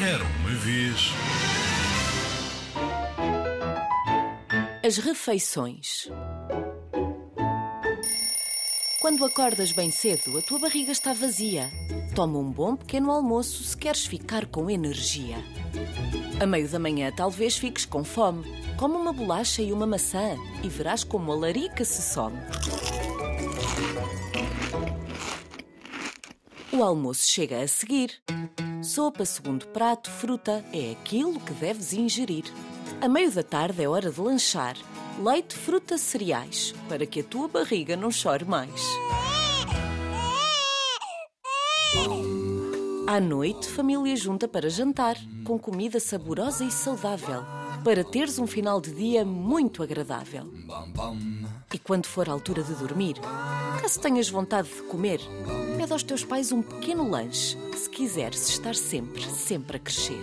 Era uma vez. As refeições. Quando acordas bem cedo, a tua barriga está vazia. Toma um bom pequeno almoço se queres ficar com energia. A meio da manhã, talvez fiques com fome. Come uma bolacha e uma maçã e verás como a larica se some. O almoço chega a seguir. Sopa, segundo prato, fruta é aquilo que deves ingerir. A meio da tarde é hora de lanchar. Leite, fruta, cereais, para que a tua barriga não chore mais. À noite, família junta para jantar, com comida saborosa e saudável, para teres um final de dia muito agradável. E quando for a altura de dormir, caso tenhas vontade de comer, pede aos teus pais um pequeno lanche, se quiseres estar sempre, sempre a crescer.